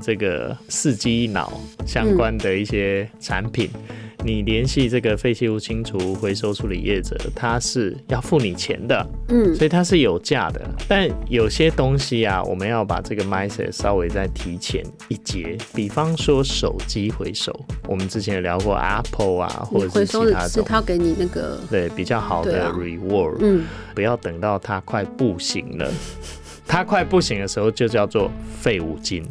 这个四机脑相关的一些产品。你联系这个废弃物清除回收处理业者，他是要付你钱的，嗯，所以它是有价的。但有些东西啊，我们要把这个 mindset 稍微再提前一节。比方说手机回收，我们之前有聊过 Apple 啊，或者是其他是他给你那个对比较好的 reward，嗯，不要等到它快不行了。它快不行的时候就叫做废物金，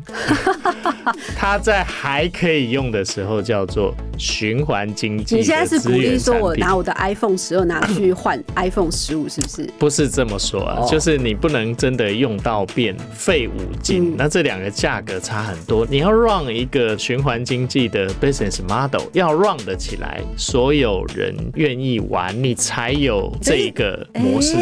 它在还可以用的时候叫做循环经济。你现在是鼓励说我拿我的 iPhone 十二拿去换 iPhone 十五，是不是？不是这么说啊，就是你不能真的用到变废物金，那这两个价格差很多。你要 run 一个循环经济的 business model，要 run 得起来，所有人愿意玩，你才有这个模式。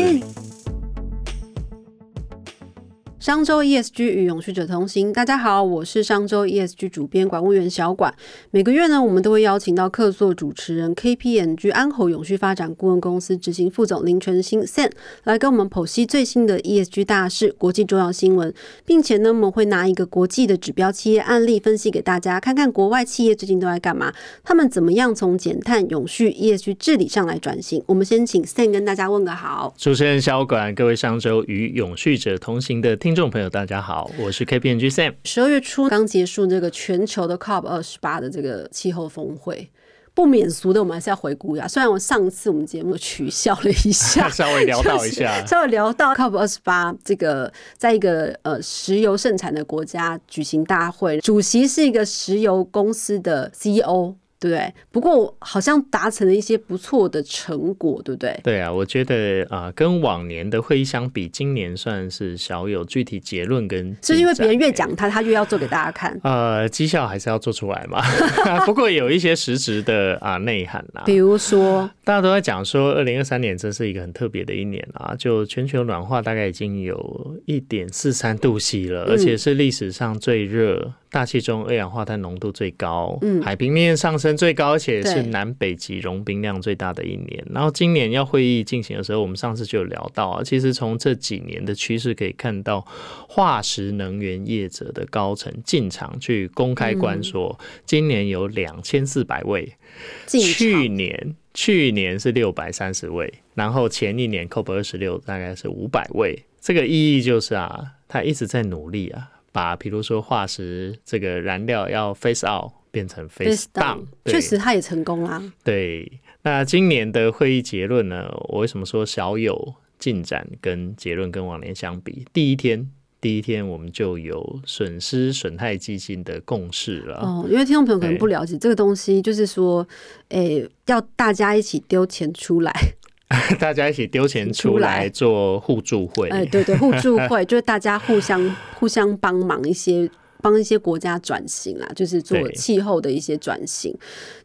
商周 ESG 与永续者同行，大家好，我是商周 ESG 主编管务员小管。每个月呢，我们都会邀请到客座主持人 KPMG 安侯永续发展顾问公司执行副总林纯新 Sam 来跟我们剖析最新的 ESG 大事、国际重要新闻，并且呢，我们会拿一个国际的指标企业案例分析给大家，看看国外企业最近都在干嘛，他们怎么样从减碳、永续、ESG 治理上来转型。我们先请 Sam 跟大家问个好。主持人小管，各位商周与永续者同行的听。众朋友，大家好，我是 KPMG Sam。十二月初刚结束这个全球的 COP 二十八的这个气候峰会，不免俗的，我们还是要回顾一下。虽然我上次我们节目取消了一下，稍微聊到一下，稍微聊到 COP 二十八这个，在一个呃石油盛产的国家举行大会，主席是一个石油公司的 CEO。对不对？不过好像达成了一些不错的成果，对不对？对啊，我觉得啊，跟往年的会议相比，今年算是小有具体结论跟。是因为别人越讲他，他越要做给大家看。呃，绩效还是要做出来嘛。不过有一些实质的啊内涵啦，比如说大家都在讲说，二零二三年真是一个很特别的一年啊！就全球暖化大概已经有一点四三度 C 了，而且是历史上最热。大气中二氧化碳浓度最高，嗯，海平面上升最高，而且是南北极融冰量最大的一年。然后今年要会议进行的时候，我们上次就有聊到啊，其实从这几年的趋势可以看到，化石能源业者的高层进场去公开关说，今年有两千四百位，去年去年是六百三十位，然后前一年 COP 二十六大概是五百位。这个意义就是啊，他一直在努力啊。把比如说化石这个燃料要 face out 变成 face down，确实他也成功啦。对，那今年的会议结论呢？我为什么说小有进展？跟结论跟往年相比，第一天第一天我们就有损失损害基金的共识了。哦，因为听众朋友可能不了解这个东西，就是说，诶，要大家一起丢钱出来。大家一起丢钱出来做互助会，哎，对对，互助会 就是大家互相互相帮忙一些，帮一些国家转型啊，就是做气候的一些转型。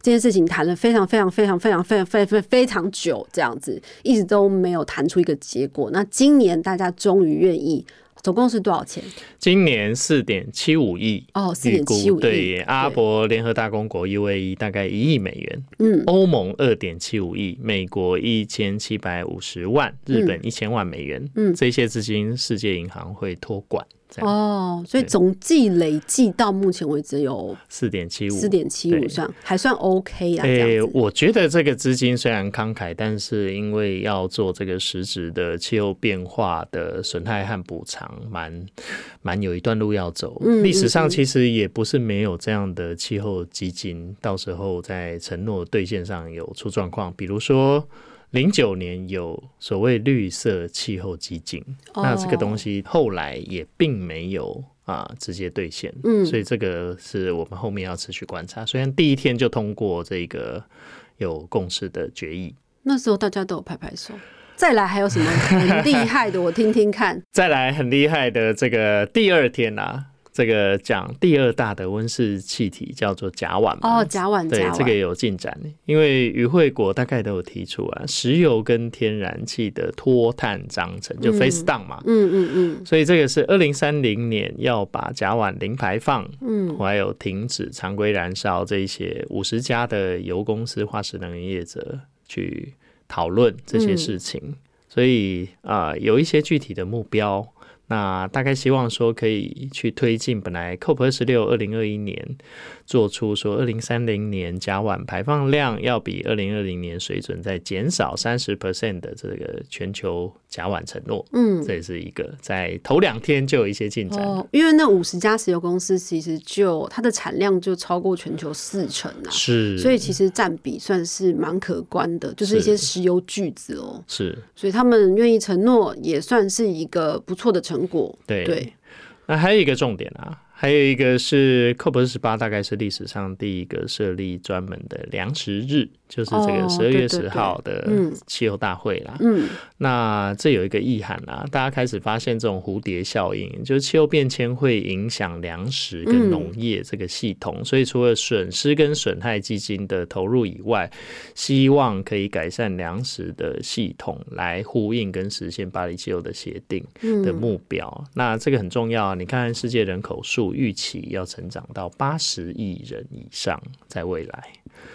这件事情谈了非常非常非常非常非常非常非常久，这样子一直都没有谈出一个结果。那今年大家终于愿意。总共是多少钱？今年四点七五亿哦，四点七五亿。对，阿拉伯联合大公国 UAE 大概一亿美元，嗯，欧盟二点七五亿，美国一千七百五十万，日本一千万美元，嗯，这些资金世界银行会托管。哦，所以总计累计到目前为止有四点七五，四点七五算还算 OK 啊。诶，我觉得这个资金虽然慷慨，但是因为要做这个实质的气候变化的损害和补偿，蛮蛮有一段路要走。历史上其实也不是没有这样的气候基金，到时候在承诺兑现上有出状况，比如说。零九年有所谓绿色气候基金，那这个东西后来也并没有啊直接兑现，嗯，所以这个是我们后面要持续观察。虽然第一天就通过这个有共识的决议，那时候大家都有拍拍手。再来还有什么很厉害的？我听听看。再来很厉害的这个第二天啊。这个讲第二大的温室气体叫做甲烷哦，甲烷对这个有进展，因为与会国大概都有提出啊，石油跟天然气的脱碳章程就 face down 嘛，嗯嗯嗯，所以这个是二零三零年要把甲烷零排放，嗯，还有停止常规燃烧这一些五十家的油公司、化石能源业者去讨论这些事情，所以啊，有一些具体的目标。那大概希望说可以去推进本来 COP 二十六二零二一年做出说二零三零年甲烷排放量要比二零二零年水准再减少三十 percent 的这个全球甲烷承诺。嗯，这也是一个在头两天就有一些进展。哦，因为那五十家石油公司其实就它的产量就超过全球四成啊，是，所以其实占比算是蛮可观的，就是一些石油巨子哦。是，所以他们愿意承诺，也算是一个不错的成果。对对，那还有一个重点啊，还有一个是 COP 十八，大概是历史上第一个设立专门的粮食日，就是这个哦十二月十号的嗯气候大会啦。嗯，那这有一个意涵啦，大家开始发现这种蝴蝶效应，就是气候变迁会影响粮食跟农业这个系统，所以除了损失跟损害基金的投入以外，希望可以改善粮食的系统，来呼应跟实现巴黎气候的协定的目标。那这个很重要啊！你看世界人口数预期要成长到八十亿人以上，在未来。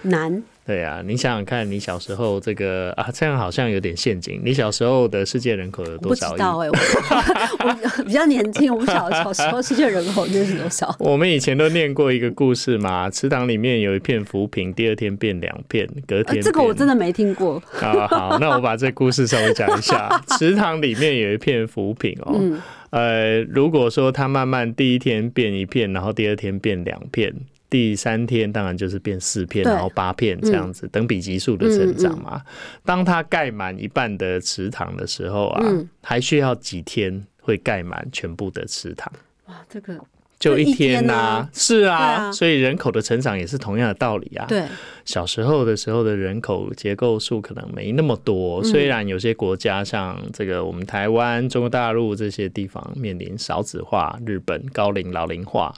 难。对啊，你想想看，你小时候这个啊，这样好像有点陷阱。你小时候的世界人口有我不知多少亿？道哎、我 我比较年轻，我不晓得 小时候世界人口就是多少。我们以前都念过一个故事嘛，池塘里面有一片浮萍，第二天变两片，隔呃天、，这个我真的没听过。啊，好，那我把这故事稍微讲一下。池塘里面有一片浮萍哦，嗯呃，如果说它慢慢第一天变一片，然后第二天变两片，第三天当然就是变四片，然后八片这样子，等比级数的成长嘛。当它盖满一半的池塘的时候啊，嗯还需要几天会盖满全部的池塘？哇，这个就一天天呐、啊是啊，啊。所以人口的成长也是同样的道理啊。对，小时候的时候的人口结构数可能没那么多，虽然有些国家像这个我们台湾、中国大陆这些地方面临少子化，日本高龄老龄化，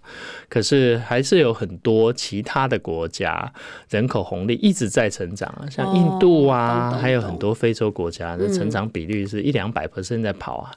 可是还是有很多其他的国家人口红利一直在成长啊，像印度啊，还有很多非洲国家的成长比率是一两百 percent 在跑啊。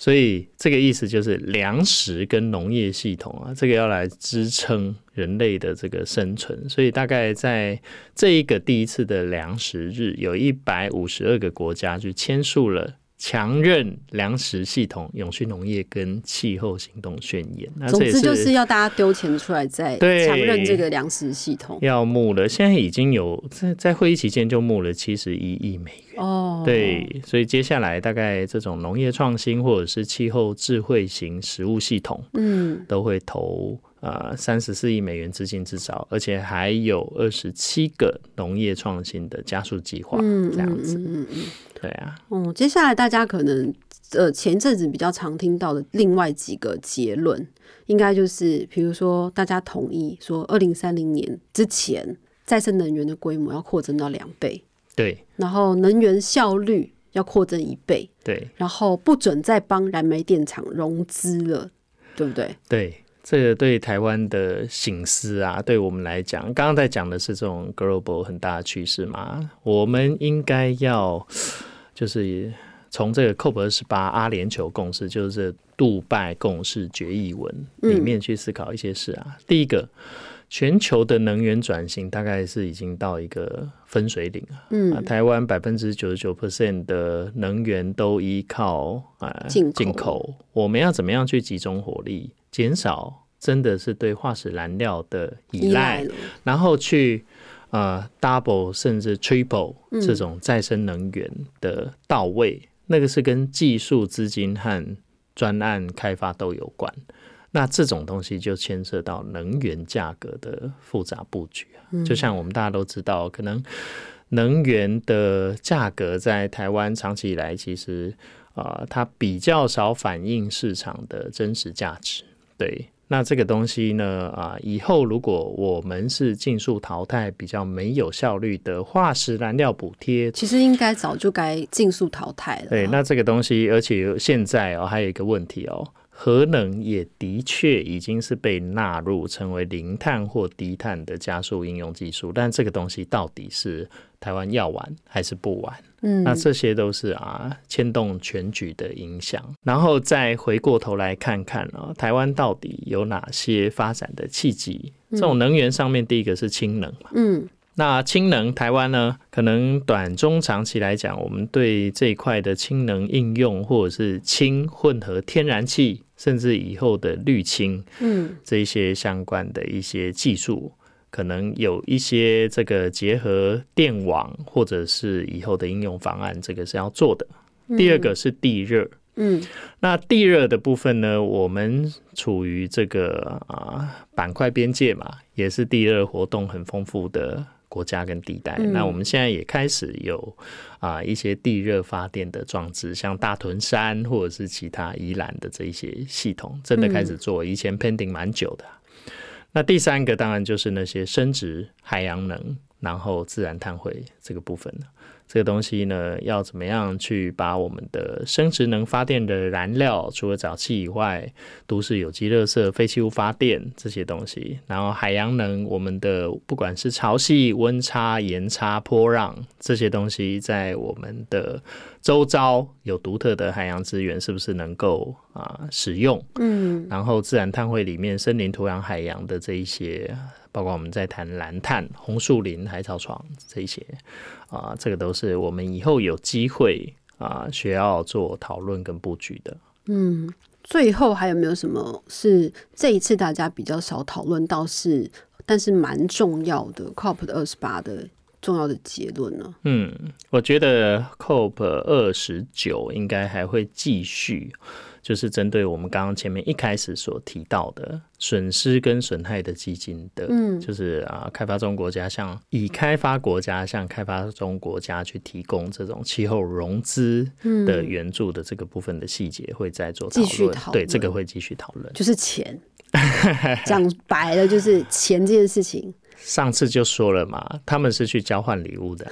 所以这个意思就是粮食跟农业系统啊，这个要来支撑人类的这个生存。所以大概在这一个第一次的粮食日，有一百五十二个国家去签署了。强韧粮食系统、永续农业跟气候行动宣言，那总之就是要大家丢钱出来，再对强韧这个粮食系统。要募了。现在已经有在在会议期间就募了七十一亿美元。哦，对，所以接下来大概这种农业创新或者是气候智慧型食物系统，嗯，都会投呃三十四亿美元资金至少，而且还有二十七个农业创新的加速计划，嗯这样子。嗯嗯嗯对啊，哦，接下来大家可能呃前阵子比较常听到的另外几个结论，应该就是比如说大家同意说，二零三零年之前再生能源的规模要扩增到两倍，对然后能源效率要扩增一倍，对然后不准再帮燃煤电厂融资了，对不对？对。这个对台湾的醒思啊，对我们来讲，刚刚在讲的是这种 global 很大的趋势嘛，我们应该要就是从这个 COP 二十八阿联酋共识，就是杜拜共识决议文里面去思考一些事啊。第一个，全球的能源转型大概是已经到一个分水岭啊。嗯。啊，台湾百分之九十九 percent 的能源都依靠啊进口。进口，我们要怎么样去集中火力，减少真的是对化石燃料的依依赖然后去呃 double 甚至 triple 嗯。这种再生能源的到位，那个是跟技术、资金和专案开发都有关。那这种东西就牵涉到能源价格的复杂布局啊，嗯就像我们大家都知道，可能能源的价格在台湾长期以来其实啊、呃它比较少反映市场的真实价值。对，那这个东西呢，啊、以后如果我们是尽速淘汰比较没有效率的化石燃料补贴，其实应该早就该尽速淘汰了。对，那这个东西，而且现在哦，还有一个问题哦，核能也的确已经是被纳入成为零碳或低碳的加速应用技术，但这个东西到底是台湾要玩还是不玩？嗯那这些都是啊牵动全局的影响。然后再回过头来看看啊，台湾到底有哪些发展的契机？这种能源上面，第一个是氢能嘛。嗯那氢能台湾呢？可能短中长期来讲，我们对这一块的氢能应用，或者是氢混合天然气，甚至以后的绿氢，嗯，这一些相关的一些技术，可能有一些这个结合电网，或者是以后的应用方案，这个是要做的。第二个是地热，嗯，那地热的部分呢，我们处于这个啊板块边界嘛，也是地热活动很丰富的。国家跟地带，那我们现在也开始有啊一些地热发电的装置，像大屯山或者是其他宜兰的这一些系统，真的开始做。以前 pending 蛮久的。那第三个当然就是那些生殖海洋能，然后自然碳汇这个部分了。这个东西呢，要怎么样去把我们的生殖能发电的燃料，除了沼气以外，都市有机热色、废弃物发电这些东西。然后海洋能，我们的不管是潮汐、温差、盐差、波浪这些东西，在我们的周遭有独特的海洋资源，是不是能够啊使用？嗯。然后自然碳汇里面，森林、土壤、海洋的这一些。包括我们在谈蓝碳、红树林、海草床这些啊，这个都是我们以后有机会啊需要做讨论跟布局的。嗯，最后还有没有什么是这一次大家比较少讨论到是，但是蛮重要的 COP 的二十八的重要的结论呢？嗯，我觉得 COP 二十九应该还会继续。就是针对我们刚刚前面一开始所提到的损失跟损害的基金的，嗯，就是啊，开发中国家向已开发国家向开发中国家去提供这种气候融资的援助的这个部分的细节，会再做讨论。对，这个会继续讨论。就是钱，讲白了就是钱这件事情。上次就说了嘛，他们是去交换礼物的。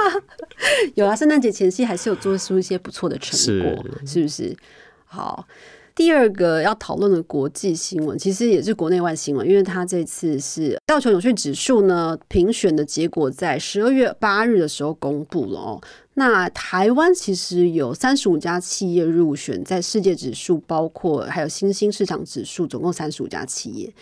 有啊，圣诞节前夕还是有做出一些不错的成果，是不是？好，第二个要讨论的国际新闻，其实也是国内外新闻，因为它这次是道琼永续指数呢评选的结果，在十二月八日的时候公布了哦。那台湾其实有三十五家企业入选，在世界指数，包括还有新兴市场指数，总共三十五家企业。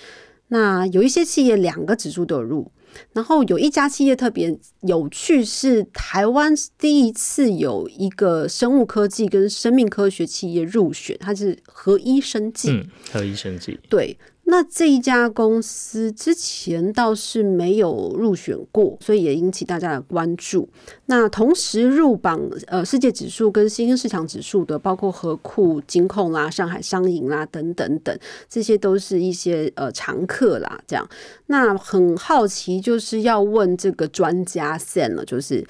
那有一些企业两个指数都有入。然后有一家企业特别有趣，是台湾第一次有一个生物科技跟生命科学企业入选，它是合一生技。嗯，合一生技。对。那这一家公司之前倒是没有入选过，所以也引起大家的关注。那同时入榜呃世界指数跟新兴市场指数的，包括和库金控啦、上海商银啦等等等，这些都是一些呃常客啦。这样，那很好奇，就是要问这个专家 s 了，就是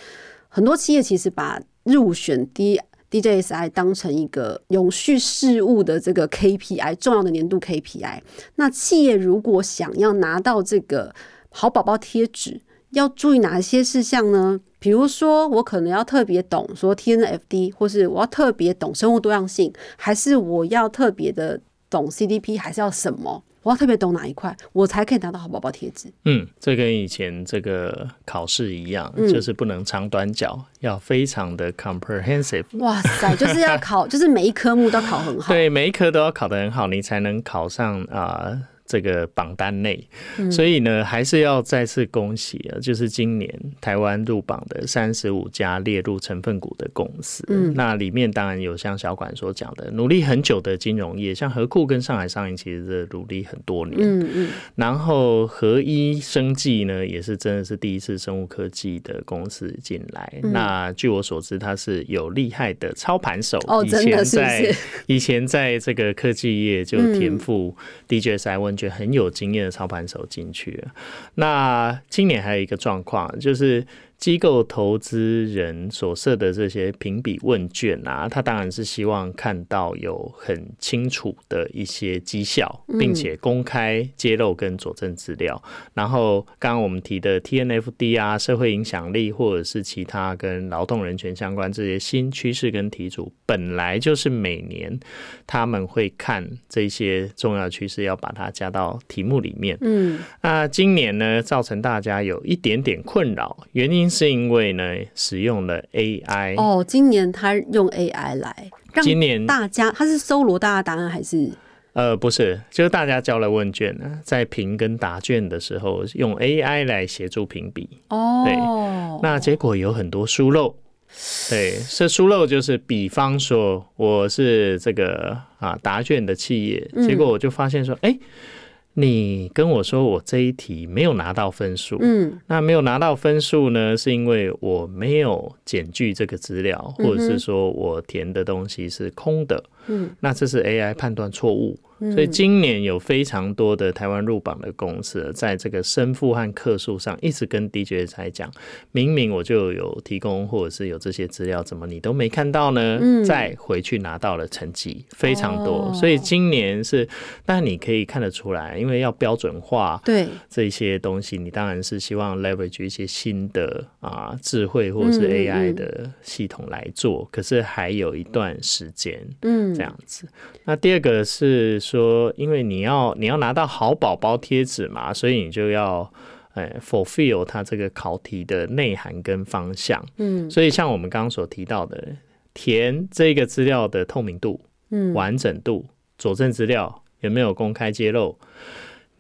很多企业其实把入选第一。DJSI 当成一个永续事务的这个 KPI，重要的年度 KPI。那企业如果想要拿到这个好宝宝贴纸，要注意哪些事项呢？比如说，我可能要特别懂说 TNFD，或是我要特别懂生物多样性，还是我要特别的懂 CDP，还是要什么？我要特别懂哪一块，我才可以拿到好宝宝贴纸。嗯，这跟以前这个考试一样，就是不能长短脚，要非常的 comprehensive。哇塞，就是要考，就是每一科目都考很好。对，每一科都要考得很好，你才能考上啊。这个榜单内，所以呢，还是要再次恭喜啊！就是今年台湾入榜的三十五家列入成分股的公司，嗯，那里面当然有像小管所讲的，努力很久的金融业，像和库跟上海商银，其实是努力很多年，嗯嗯。然后合一生技呢，也是真的是第一次生物科技的公司进来。那据我所知，它是有厉害的操盘手，哦，真的是以前在这个科技业就田赋 DJS 问。觉得很有经验的操盘手进去。那今年还有一个状况，就是。机构投资人所设的这些评比问卷啊，他当然是希望看到有很清楚的一些绩效，并且公开揭露跟佐证资料。然后刚刚我们提的 TNFD 啊，社会影响力或者是其他跟劳动人权相关这些新趋势跟题组，本来就是每年他们会看这些重要趋势，要把它加到题目里面。嗯，那今年呢，造成大家有一点点困扰，原因。是因为呢，使用了 AI 哦。今年他用 AI 来，今年大家他是搜罗大家答案还是呃，不是，就是大家交了问卷呢，在评跟答卷的时候，用 AI 来协助评比。哦，对那结果有很多疏漏。对，这疏漏就是，比方说我是这个啊答卷的企业，嗯结果我就发现说，哎、你跟我说我这一题没有拿到分数，嗯。那没有拿到分数呢，是因为我没有检具这个资料，或者是说我填的东西是空的，嗯，那这是 AI 判断错误。嗯。所以今年有非常多的台湾入榜的公司，在这个申复和客数上一直跟 DJSI 讲，明明我就有提供或者是有这些资料，怎么你都没看到呢？嗯。再回去拿到了成绩非常多，哦。所以今年是，但你可以看得出来，因为要标准化，对，这些东西，你当然是希望 leverage 一些新的啊智慧或者是 AI 嗯的系统来做，可是还有一段时间嗯，这样子。那第二个是说，因为你要你要拿到好宝宝贴纸嘛，所以你就要。呃，fulfill 它这个考题的内涵跟方向，嗯所以像我们刚刚所提到的，填这个资料的透明度、嗯，完整度、佐证资料有没有公开揭露，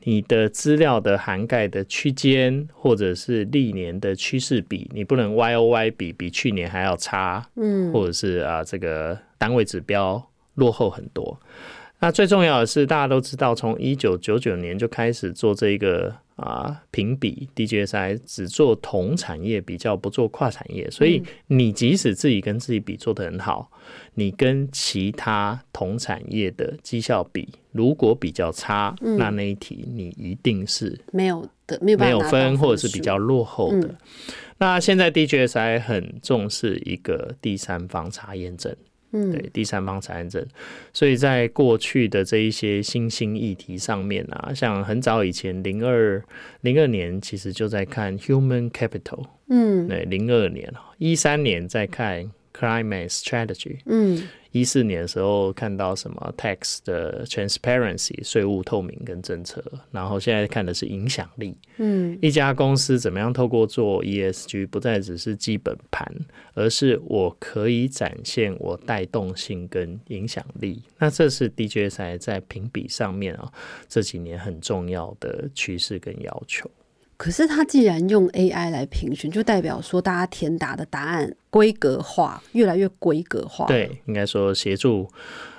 你的资料的涵盖的区间，或者是历年的趋势比，你不能 Y O Y 比比去年还要差，嗯或者是啊这个单位指标落后很多。那最重要的是，大家都知道，从一九九九年就开始做这个啊评比 DJSI，只做同产业比较，不做跨产业。所以你即使自己跟自己比做得很好，你跟其他同产业的绩效比，如果比较差，那那一题你一定是没有的，没有没有分，或者是比较落后的。嗯那现在 DJSI 很重视一个第三方查验证。嗯。对第三方财产证，所以在过去的这一些新兴议题上面啊，像很早以前零二零二年其实就在看 human capital，嗯。对，零二年一三年在看 climate strategy，嗯一四年的时候看到什么 tax 的 transparency 税务透明跟政策，然后现在看的是影响力。嗯一家公司怎么样透过做 ESG，不再只是基本盘，而是我可以展现我带动性跟影响力。那这是 DJSI 在评比上面啊这几年很重要的趋势跟要求。可是他既然用 AI 来评选，就代表说大家填答的答案规格化，越来越规格化。，对，应该说协助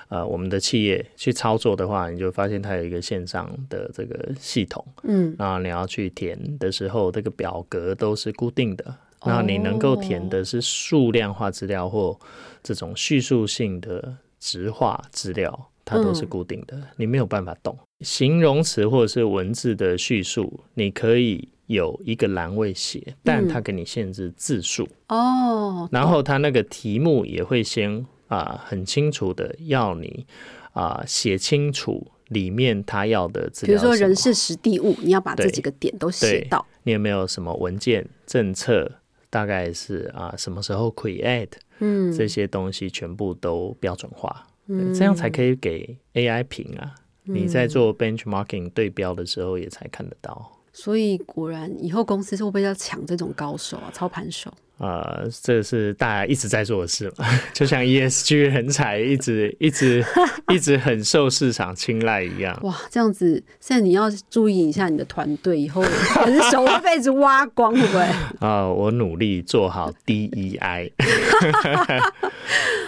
呃我们的企业去操作的话，你就发现它有一个线上的这个系统，嗯那你要去填的时候，这个表格都是固定的。那你能够填的是数量化资料或这种叙述性的直化资料，它都是固定的，你没有办法动。形容词或者是文字的叙述，你可以有一个栏位写，但它给你限制字数。哦，然后它那个题目也会先啊、很清楚的要你啊、写清楚里面他要的资比如。说人事实地物，你要把这几个点都写到。你有没有什么文件政策？大概是啊什么时候 create 嗯这些东西全部都标准化，对这样才可以给 AI 评啊。你在做 benchmarking 对标的时候也才看得到。所以果然以后公司是会不会要抢这种高手啊，操盘手？呃，这是大家一直在做的事嘛，就像 ESG 人才一直一直 一直很受市场青睐一样。哇，这样子，现在你要注意一下你的团队，以后 人手会被一直挖光，会不会？啊、我努力做好 DEI。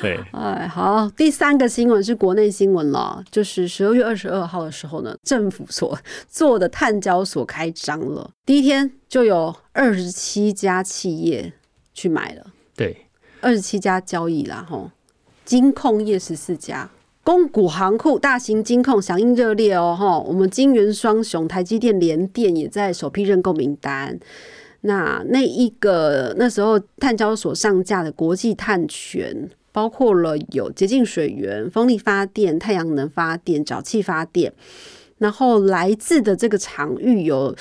对，哎，好，第三个新闻是国内新闻了，就是十二月二十二号的时候呢，政府所做的碳交所开张了，第一天就有二十七家企业去买了，对，二十七家交易啦，吼，金控业十四家。公股行库大型金控响应热烈哦，哈，我们金元双雄台积电、联电也在首批认购名单。那那一个那时候碳交所上架的国际碳权，包括了有洁净水源、风力发电、太阳能发电、沼气发电，然后来自的这个场域有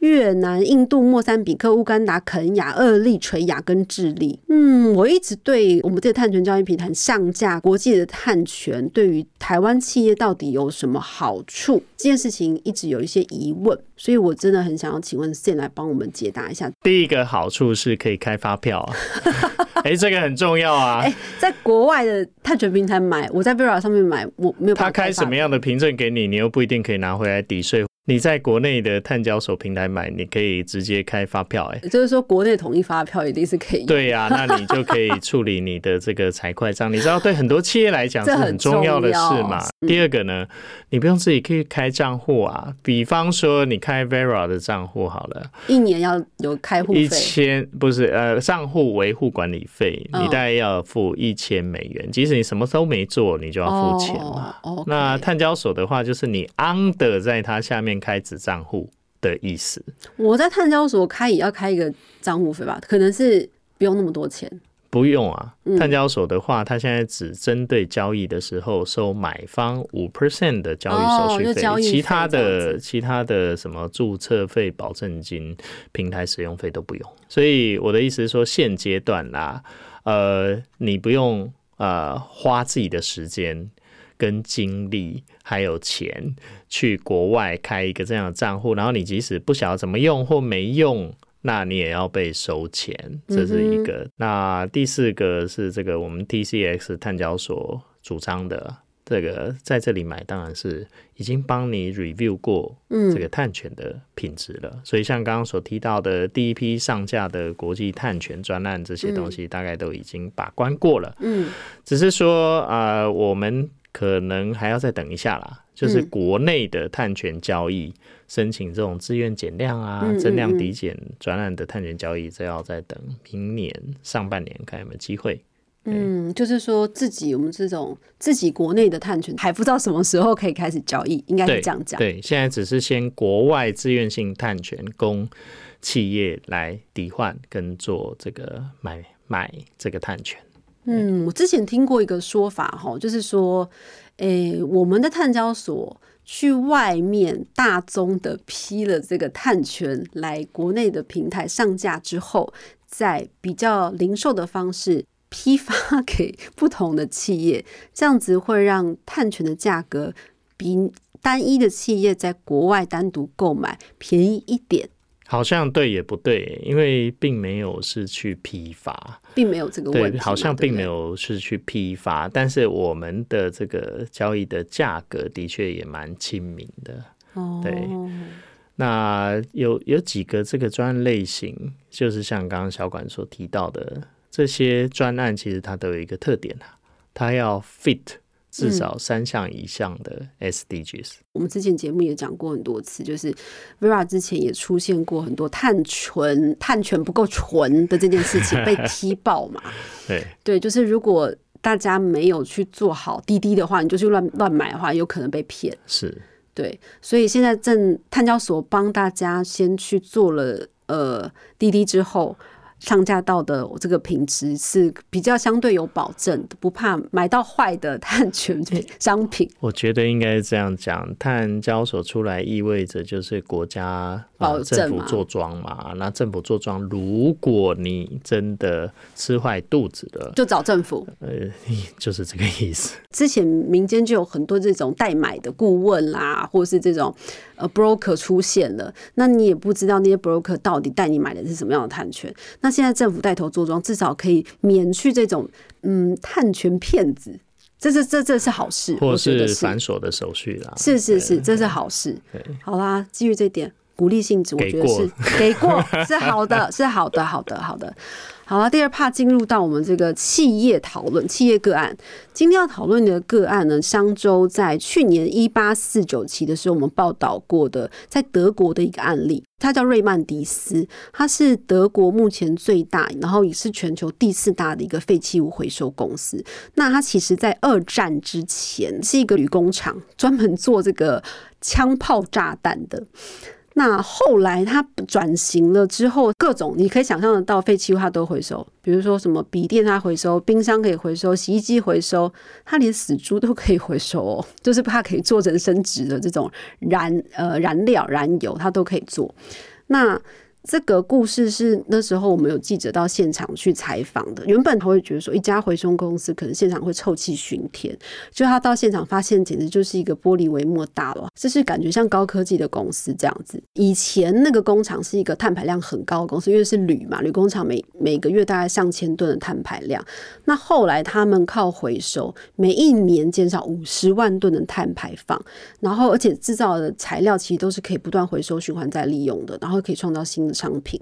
越南、印度、莫桑比克、乌干达、肯亚、厄立垂亚跟智利。嗯，我一直对我们这个碳权交易平台上架国际的碳权，对于台湾企业到底有什么好处？这件事情一直有一些疑问，所以我真的很想要请问 Sen 来帮我们解答一下。第一个好处是可以开发票啊。哎，这个很重要啊。哎，在国外的碳权平台买，我在 Vera 上面买，我没有他开什么样的凭证给你，你又不一定可以拿回来抵税。你在国内的碳交所平台买，你可以直接开发票，哎，就是说国内统一发票一定是可以。对呀，那你就可以处理你的这个财会账。你知道，对很多企业来讲是很重要的事嘛。第二个呢，你不用自己可以开账户啊。比方说，你开 Vera 的账户好了，一年要有开户一千，不是呃，账户维护管理费，你大概要付一千美元。即使你什么都没做，你就要付钱嘛。那碳交所的话，就是你 under 在它下面。开子账户的意思，我在碳交所开也要开一个账户费吧？可能是不用那么多钱，不用啊。碳交所的话，它现在只针对交易的时候收买方五 percent 的交易手续费，其他的其他的什么注册费、保证金、平台使用费都不用。所以我的意思是说，现阶段啦，呃，你不用呃花自己的时间。跟精力还有钱去国外开一个这样的账户，然后你即使不晓得怎么用或没用，那你也要被收钱，这是一个。那第四个是这个我们 TCX 探交所主张的这个，在这里买当然是已经帮你 review 过这个碳权的品质了。所以像刚刚所提到的第一批上架的国际碳权专案这些东西，大概都已经把关过了。嗯，只是说啊，我们。可能还要再等一下啦，就是国内的碳权交易申请这种自愿减量啊、增量抵减转案的碳权交易，这要再等明年上半年看有没有机会。嗯，就是说自己我们这种自己国内的碳权还不知道什么时候可以开始交易，应该是这样讲。对，现在只是先国外自愿性碳权供企业来抵换跟做这个买买这个碳权。嗯，我之前听过一个说法哈，就是说，诶，我们的碳交所去外面大宗的批了这个碳权来国内的平台上架之后，在比较零售的方式批发给 不同的企业，这样子会让碳权的价格比单一的企业在国外单独购买便宜一点。好像对也不对，因为并没有是去批发，并没有这个问题。好像并没有是去批发，但是我们的这个交易的价格的确也蛮亲民的。哦，对。那有有几个这个专案类型，就是像刚刚小管所提到的这些专案，其实它都有一个特点啊，它要 fit。至少三项以上的 SDGs。我们之前节目也讲过很多次，就是 Vera 之前也出现过很多碳纯碳权不够纯的这件事情被踢爆嘛。对对，就是如果大家没有去做好滴滴的话，你就去乱乱买的话，有可能被骗。是，对，所以现在正碳交所帮大家先去做了呃滴滴之后。上架到的这个品质是比较相对有保证的，不怕买到坏的碳权 商品。我觉得应该是这样讲，碳交所出来意味着就是国家保政府做庄嘛。那政府做庄，如果你真的吃坏肚子了，就找政府。呃，就是这个意思。之前民间就有很多这种代买的顾问啦，或是这种呃 broker 出现了，那你也不知道那些 broker 到底带你买的是什么样的碳权。那现在政府带头做庄，至少可以免去这种嗯探权骗子，这是这这是好事，或是繁琐的手续啦。是是是，这是好事。好啦，基于这点鼓励性质，我觉得是给过 是好的，是好的，好的，好的。好了，第二趴进入到我们这个企业讨论，企业个案。今天要讨论的个案呢，商周在去年一八四九期的时候，我们报道过的，在德国的一个案例，它叫瑞曼迪斯，它是德国目前最大，然后也是全球第四大的一个废弃物回收公司。那它其实在二战之前是一个铝工厂，专门做这个枪炮炸弹的。那后来它转型了之后，各种你可以想象得到废弃物它都回收，比如说什么笔电它回收，冰箱可以回收，洗衣机回收，它连死猪都可以回收哦，就是它可以做成生殖的这种燃呃燃料燃油，它都可以做。那这个故事是那时候我们有记者到现场去采访的。原本他会觉得说，一家回收公司可能现场会臭气熏天，就他到现场发现，简直就是一个玻璃帷幕大了，这是感觉像高科技的公司这样子。以前那个工厂是一个碳排量很高的公司，因为是铝嘛，铝工厂每每个月大概上千吨的碳排量。那后来他们靠回收，每一年减少五十万吨的碳排放，然后而且制造的材料其实都是可以不断回收、循环再利用的，然后可以创造新商品。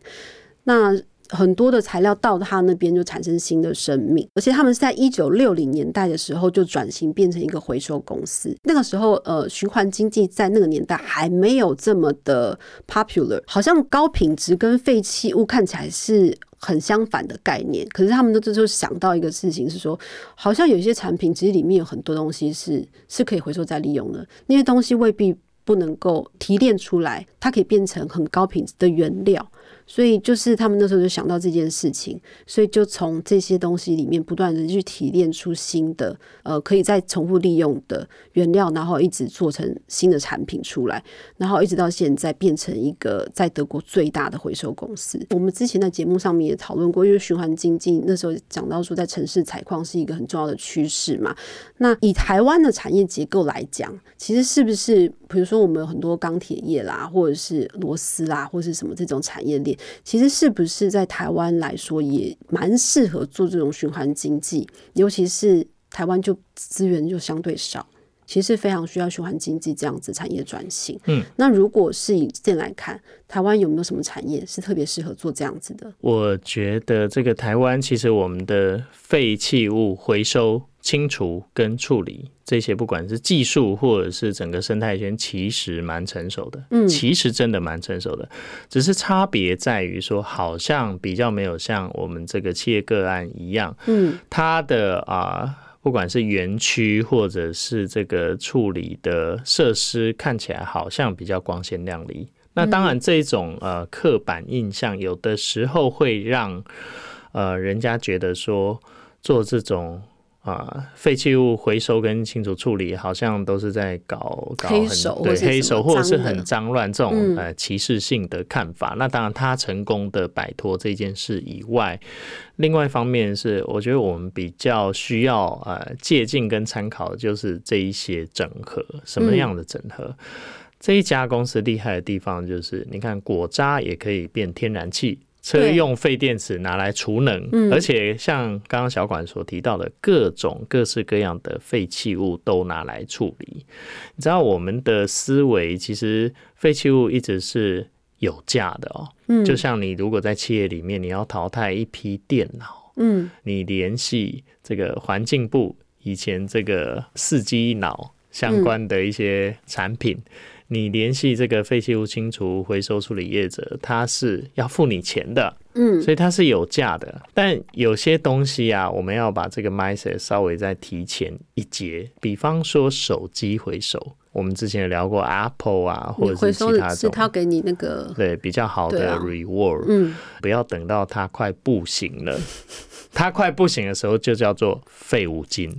那很多的材料到他那边就产生新的生命，而且他们是在一九六零年代的时候就转型变成一个回收公司。那个时候，呃，循环经济在那个年代还没有这么的 popular，好像高品质跟废弃物看起来是很相反的概念。可是他们都这就想到一个事情是说，好像有些产品其实里面有很多东西是是可以回收再利用的，那些东西未必不能够提炼出来，它可以变成很高品质的原料。所以就是他们那时候就想到这件事情，所以就从这些东西里面不断的去提炼出新的呃可以再重复利用的原料，然后一直做成新的产品出来，然后一直到现在变成一个在德国最大的回收公司。我们之前在节目上面也讨论过，因为循环经济那时候讲到说，在城市采矿是一个很重要的趋势嘛。那以台湾的产业结构来讲，其实是不是比如说我们有很多钢铁业啦，或者是螺丝啦，或是什么这种产业链？其实是不是在台湾来说也蛮适合做这种循环经济，尤其是台湾就资源就相对少，其实非常需要循环经济这样子产业转型。嗯，那如果是以这来看，台湾有没有什么产业是特别适合做这样子的？我觉得这个台湾其实我们的废弃物回收。清除跟处理这些，不管是技术或者是整个生态圈，其实蛮成熟的。嗯，其实真的蛮成熟的，只是差别在于说，好像比较没有像我们这个企业个案一样，嗯，它的啊，不管是园区或者是这个处理的设施，看起来好像比较光鲜亮丽。那当然，这种呃刻板印象，有的时候会让呃人家觉得说做这种。啊，废弃物回收跟清除处理好像都是在搞搞黑手，对黑手或者是很脏乱这种呃歧视性的看法。那当然，他成功的摆脱这件事以外，另外一方面是，我觉得我们比较需要呃借鉴跟参考，就是这一些整合什么样的整合。这一家公司厉害的地方就是，你看果渣也可以变天然气。车用废电池拿来储能，而且像刚刚小管所提到的各种各式各样的废弃物都拿来处理。你知道我们的思维其实废弃物一直是有价的哦。嗯，就像你如果在企业里面你要淘汰一批电脑，嗯，你联系这个环境部以前这个四机脑相关的一些产品。你联系这个废弃物清除回收处理业者，他是要付你钱的，嗯，所以他是有价的。但有些东西啊，我们要把这个 mindset 稍微再提前一节。比方说手机回收，我们之前有聊过 Apple 啊，或者是其他是他给你那个对比较好的 reward，嗯，不要等到它快不行了，它快不行的时候就叫做废五金，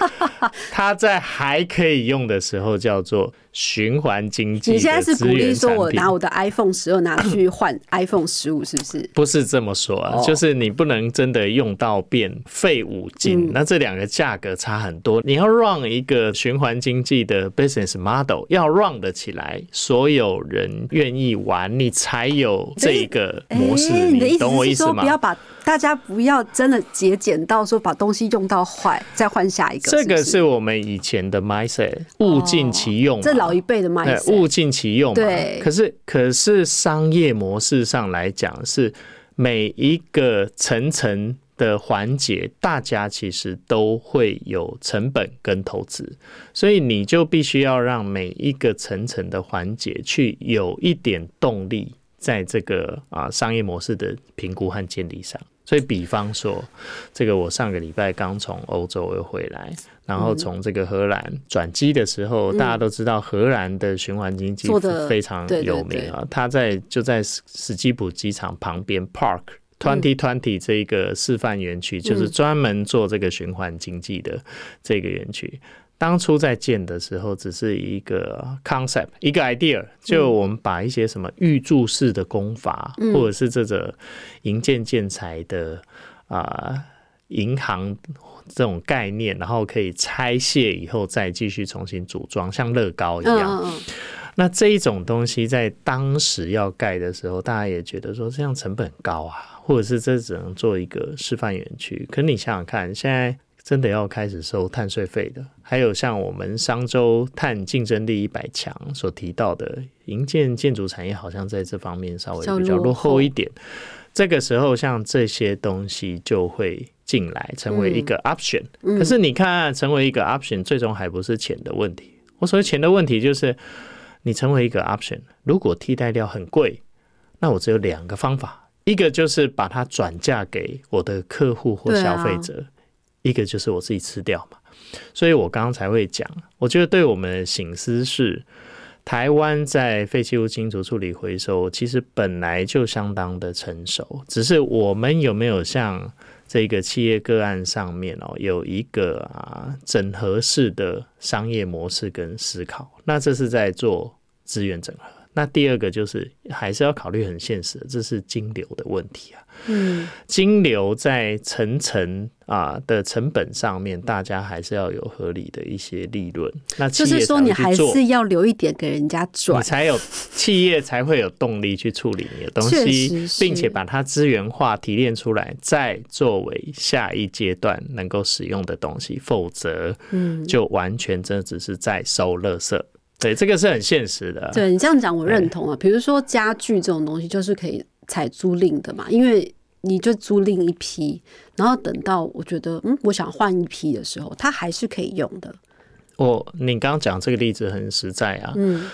它在还可以用的时候叫做。循环经济，你现在是鼓励说我拿我的 iPhone 十二拿去换 iPhone 十五，是不是？不是这么说啊，就是你不能真的用到变废五金，那这两个价格差很多。你要 run 一个循环经济的 business model，要 run 得起来，所有人愿意玩，你才有这个模式。你懂我意思吗？不要把大家不要真的节俭到说把东西用到坏再换下一个。这个是我们以前的 mindset，物尽其用。这老。一辈的卖，物尽其用嘛。对，可是可是商业模式上来讲，是每一个层层的环节，大家其实都会有成本跟投资，所以你就必须要让每一个层层的环节去有一点动力，在这个啊商业模式的评估和建立上。所以，比方说，这个我上个礼拜刚从欧洲又回来，然后从这个荷兰转机的时候，大家都知道荷兰的循环经济非常有名啊。它在就在史基普机场旁边 Park Twenty Twenty 这一个示范园区，就是专门做这个循环经济的这个园区。当初在建的时候，只是一个 concept，一个 idea，就我们把一些什么预铸式的工法，或者是这个营建建材的啊银行这种概念，然后可以拆卸以后再继续重新组装，像乐高一样。那这一种东西在当时要盖的时候，大家也觉得说这样成本高啊，或者是这只能做一个示范园区。可你想想看，现在。真的要开始收碳税费的，还有像我们商周碳竞争力一百强所提到的，营建建筑产业好像在这方面稍微比较落后一点。这个时候，像这些东西就会进来，成为一个 option。可是你看，成为一个 option，最终还不是钱的问题。我所谓钱的问题，就是你成为一个 option，如果替代料很贵，那我只有两个方法，一个就是把它转嫁给我的客户或消费者。一个就是我自己吃掉嘛，所以我刚刚才会讲，我觉得对我们的醒思是，台湾在废弃物金属处理回收其实本来就相当的成熟，只是我们有没有像这个企业个案上面哦，有一个啊整合式的商业模式跟思考，那这是在做资源整合。那第二个就是还是要考虑很现实的，这是金流的问题啊。嗯，金流在层层啊的成本上面，大家还是要有合理的一些利润。那就是说，你还是要留一点给人家赚，你才有企业才会有动力去处理你的东西，并且把它资源化提炼出来，再作为下一阶段能够使用的东西。否则，嗯，就完全真的只是在收垃圾。对，这个是很现实的。对你这样讲，我认同啊。比如说家具这种东西，就是可以采租赁的嘛，因为你就租赁一批，然后等到我觉得嗯，我想换一批的时候，它还是可以用的。我你刚刚讲这个例子很实在啊。嗯。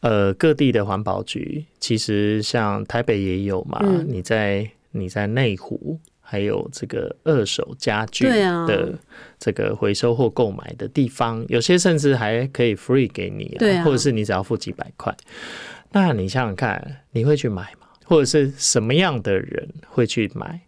呃，各地的环保局其实像台北也有嘛。你在你在内湖。还有这个二手家具的这个回收或购买的地方，有些甚至还可以 free 给你，或者是你只要付几百块。那你想想看，你会去买吗？或者是什么样的人会去买？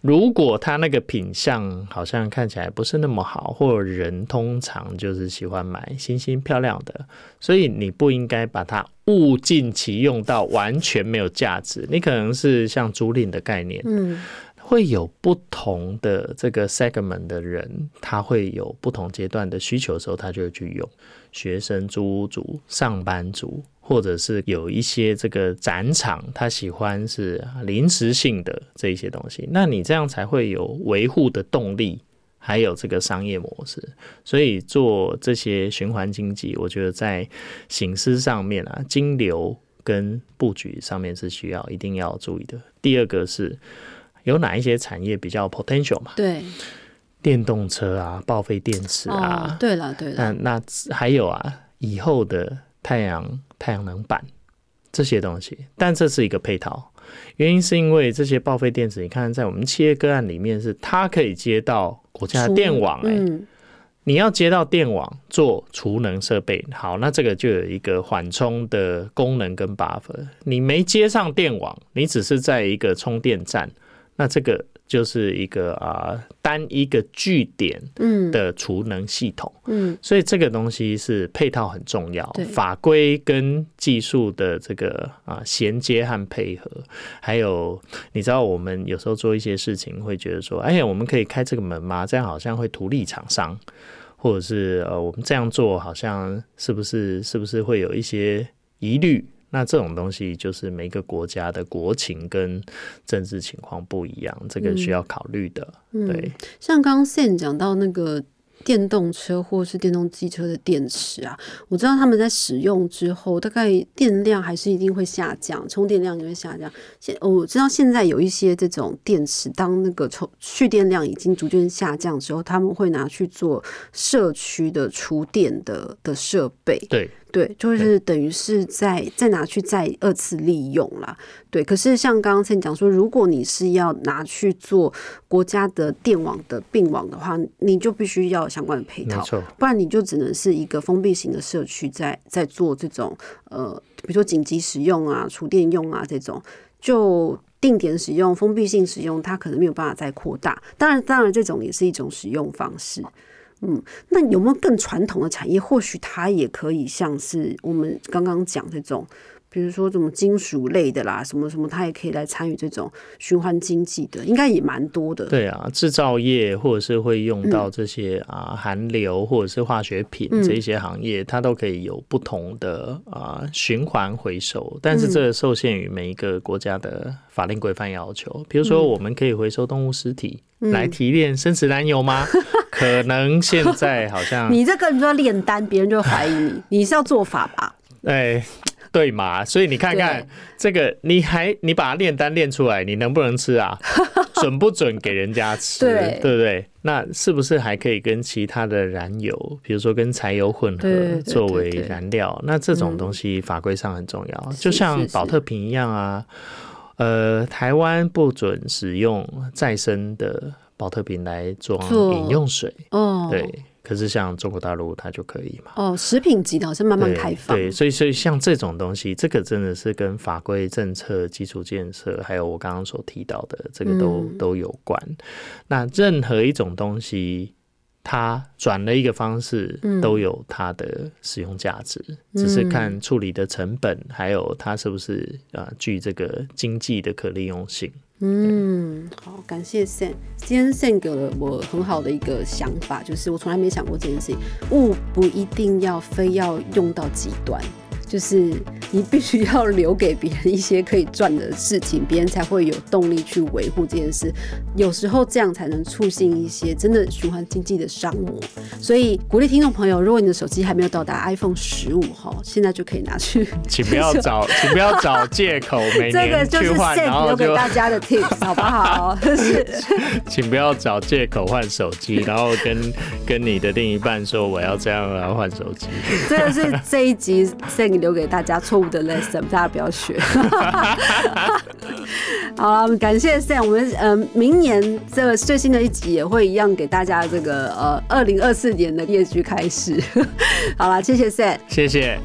如果他那个品相好像看起来不是那么好，或者人通常就是喜欢买新新漂亮的，所以你不应该把它物尽其用到完全没有价值。你可能是像租赁的概念，嗯。会有不同的这个 segment 的人，他会有不同阶段的需求的时候，他就会去用学生、租屋族、上班族，或者是有一些这个展场，他喜欢是临时性的这一些东西。那你这样才会有维护的动力，还有这个商业模式。所以做这些循环经济，我觉得在形式上面啊，金流跟布局上面是需要一定要注意的。第二个是。有哪一些产业比较 potential 嘛？对，电动车啊，报废电池啊，对了对了，那那还有啊，以后的太阳太阳能板这些东西，但这是一个配套，原因是因为这些报废电池，你看在我们企业个案里面，是它可以接到国家的电网，哎，你要接到电网做储能设备，好，那这个就有一个缓冲的功能跟 buffer，你没接上电网，你只是在一个充电站。那这个就是一个啊单一个据点的储能系统，嗯，所以这个东西是配套很重要，法规跟技术的这个啊衔接和配合，还有你知道我们有时候做一些事情会觉得说，哎呀，我们可以开这个门吗？这样好像会图利厂商，或者是呃我们这样做好像是不是是不是会有一些疑虑？那这种东西就是每个国家的国情跟政治情况不一样，这个需要考虑的。对，像刚刚 Sen 讲到那个。电动车或是电动机车的电池啊，我知道他们在使用之后，大概电量还是一定会下降，充电量也会下降。现我知道现在有一些这种电池，当那个充蓄电量已经逐渐下降之后，他们会拿去做社区的储电的的设备。对对，就是等于是在再拿去再二次利用啦。对，可是像刚刚才讲说，如果你是要拿去做国家的电网的并网的话，你就必须要相关的配套，不然你就只能是一个封闭型的社区，在在做这种呃，比如说紧急使用啊、储电用啊这种，就定点使用、封闭性使用，它可能没有办法再扩大。当然，当然这种也是一种使用方式。嗯，那有没有更传统的产业？或许它也可以像是我们刚刚讲这种。比如说，这种金属类的啦，什么什么，它也可以来参与这种循环经济的，应该也蛮多的。对啊，制造业或者是会用到这些啊，含硫或者是化学品这一些行业，它都可以有不同的啊循环回收，但是这受限于每一个国家的法令规范要求。比如说，我们可以回收动物尸体来提炼生殖燃油吗？可能现在好像 你这个你说炼丹，别人就怀疑你，你是要做法吧？哎。对嘛？所以你看看这个，你还你把它炼丹炼出来，你能不能吃啊？准不准给人家吃？对对不对？那是不是还可以跟其他的燃油，比如说跟柴油混合作为燃料？那这种东西法规上很重要，就像保特瓶一样啊。呃，台湾不准使用再生的保特瓶来装饮用水。哦，对。可是像中国大陆，它就可以嘛？哦，食品级的好像慢慢开放。对，所以所以像这种东西，这个真的是跟法规、政策、基础建设，还有我刚刚所提到的这个都都有关。那任何一种东西，它转了一个方式，都有它的使用价值，只是看处理的成本，还有它是不是啊具这个经济的可利用性。嗯，好，感谢 Sam，今天 Sam 给了我很好的一个想法，就是我从来没想过这件事情，物不一定要非要用到极端。就是你必须要留给别人一些可以赚的事情，别人才会有动力去维护这件事。有时候这样才能促进一些真的循环经济的商模。所以鼓励听众朋友，如果你的手机还没有到达 iPhone 十五哈，现在就可以拿去。请不要找，请不要找借口，每年去换，然后留给大家的 tips 好不好？是，请不要找借口换手机，然后跟跟你的另一半说我要这样来换手机。这个是这一集 send。留给大家错误的 lesson，大家不要学。好了，感谢 Sam，我们呃明年这个最新的一集也会一样给大家这个呃二零二四年的业绩开始。好了，谢谢 Sam，谢谢。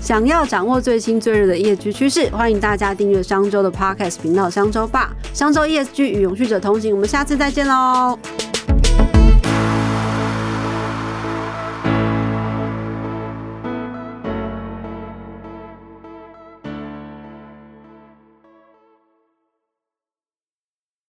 想要掌握最新最热的业绩趋势，欢迎大家订阅商周的 podcast 频道商周吧。商周 ESG 与永续者同行，我们下次再见喽。